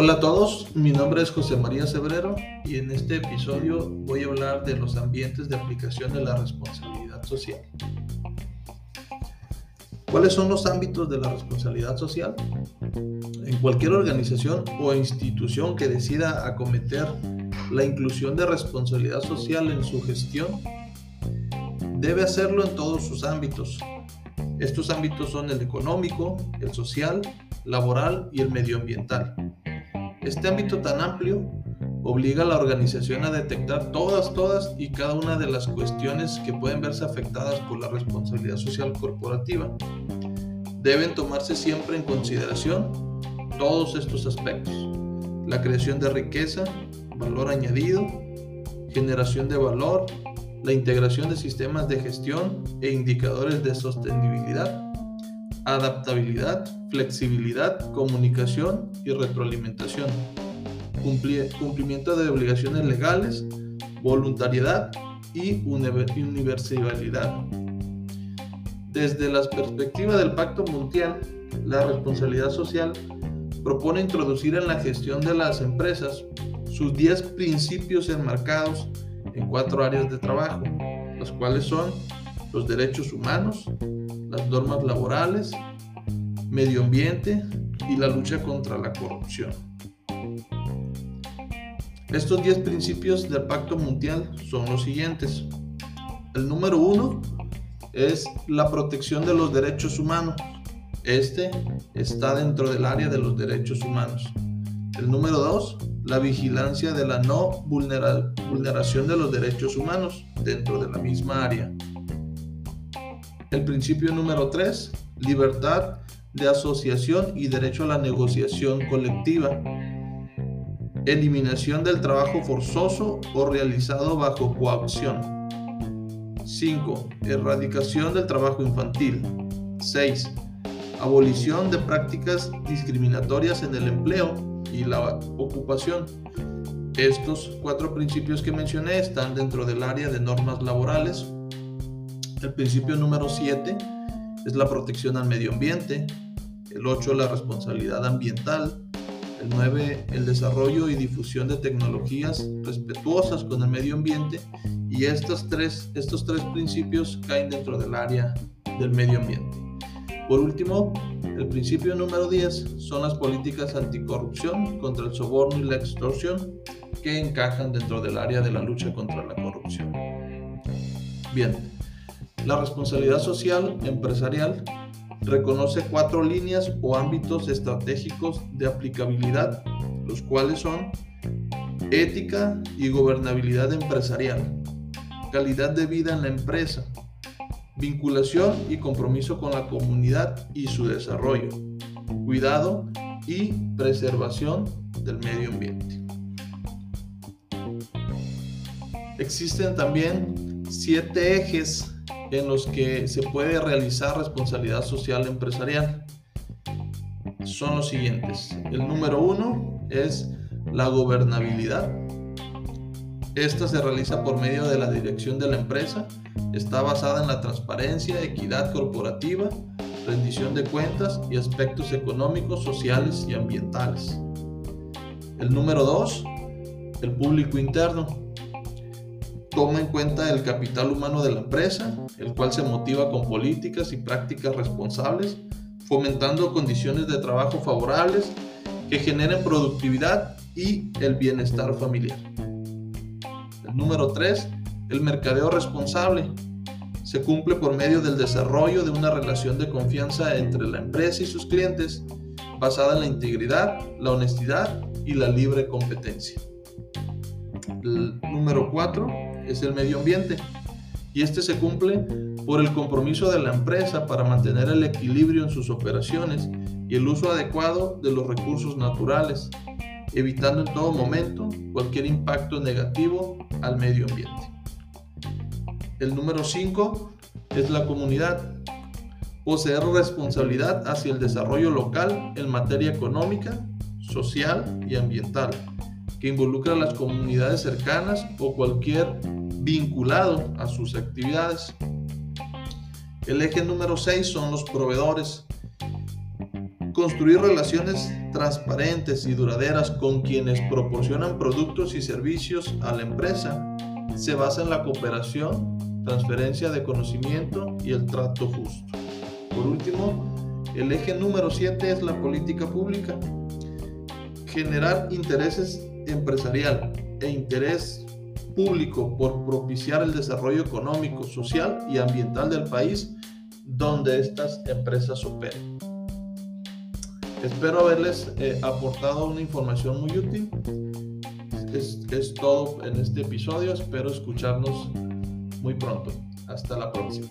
Hola a todos, mi nombre es José María Cebrero y en este episodio voy a hablar de los ambientes de aplicación de la responsabilidad social. ¿Cuáles son los ámbitos de la responsabilidad social? En cualquier organización o institución que decida acometer la inclusión de responsabilidad social en su gestión, debe hacerlo en todos sus ámbitos. Estos ámbitos son el económico, el social, laboral y el medioambiental. Este ámbito tan amplio obliga a la organización a detectar todas, todas y cada una de las cuestiones que pueden verse afectadas por la responsabilidad social corporativa. Deben tomarse siempre en consideración todos estos aspectos. La creación de riqueza, valor añadido, generación de valor, la integración de sistemas de gestión e indicadores de sostenibilidad, adaptabilidad, flexibilidad, comunicación y retroalimentación, cumplimiento de obligaciones legales, voluntariedad y universalidad. Desde la perspectiva del Pacto Mundial, la responsabilidad social propone introducir en la gestión de las empresas sus 10 principios enmarcados en cuatro áreas de trabajo, las cuales son los derechos humanos, las normas laborales, medio ambiente y la lucha contra la corrupción. Estos 10 principios del Pacto Mundial son los siguientes. El número uno es la protección de los derechos humanos. Este está dentro del área de los derechos humanos. El número dos, la vigilancia de la no vulneración de los derechos humanos dentro de la misma área. El principio número 3, libertad de asociación y derecho a la negociación colectiva. Eliminación del trabajo forzoso o realizado bajo coacción. 5. Erradicación del trabajo infantil. 6. Abolición de prácticas discriminatorias en el empleo y la ocupación. Estos cuatro principios que mencioné están dentro del área de normas laborales. El principio número 7 es la protección al medio ambiente. El 8 la responsabilidad ambiental. El 9 el desarrollo y difusión de tecnologías respetuosas con el medio ambiente. Y estos tres, estos tres principios caen dentro del área del medio ambiente. Por último, el principio número 10 son las políticas anticorrupción contra el soborno y la extorsión que encajan dentro del área de la lucha contra la corrupción. Bien, la responsabilidad social empresarial reconoce cuatro líneas o ámbitos estratégicos de aplicabilidad, los cuales son ética y gobernabilidad empresarial, calidad de vida en la empresa, vinculación y compromiso con la comunidad y su desarrollo, cuidado y preservación del medio ambiente. Existen también siete ejes en los que se puede realizar responsabilidad social empresarial. Son los siguientes. El número uno es la gobernabilidad. Esta se realiza por medio de la dirección de la empresa Está basada en la transparencia, equidad corporativa, rendición de cuentas y aspectos económicos, sociales y ambientales. El número 2, el público interno. Toma en cuenta el capital humano de la empresa, el cual se motiva con políticas y prácticas responsables, fomentando condiciones de trabajo favorables que generen productividad y el bienestar familiar. El número 3, el mercadeo responsable se cumple por medio del desarrollo de una relación de confianza entre la empresa y sus clientes basada en la integridad, la honestidad y la libre competencia. El número 4 es el medio ambiente y este se cumple por el compromiso de la empresa para mantener el equilibrio en sus operaciones y el uso adecuado de los recursos naturales, evitando en todo momento cualquier impacto negativo al medio ambiente. El número 5 es la comunidad. Poseer responsabilidad hacia el desarrollo local en materia económica, social y ambiental, que involucra a las comunidades cercanas o cualquier vinculado a sus actividades. El eje número 6 son los proveedores. construir relaciones transparentes y duraderas con quienes proporcionan productos y servicios a la empresa se basa en la cooperación, transferencia de conocimiento y el trato justo. Por último, el eje número 7 es la política pública. Generar intereses empresarial e interés público por propiciar el desarrollo económico, social y ambiental del país donde estas empresas operen. Espero haberles eh, aportado una información muy útil. Es, es todo en este episodio. Espero escucharnos muy pronto. Hasta la próxima.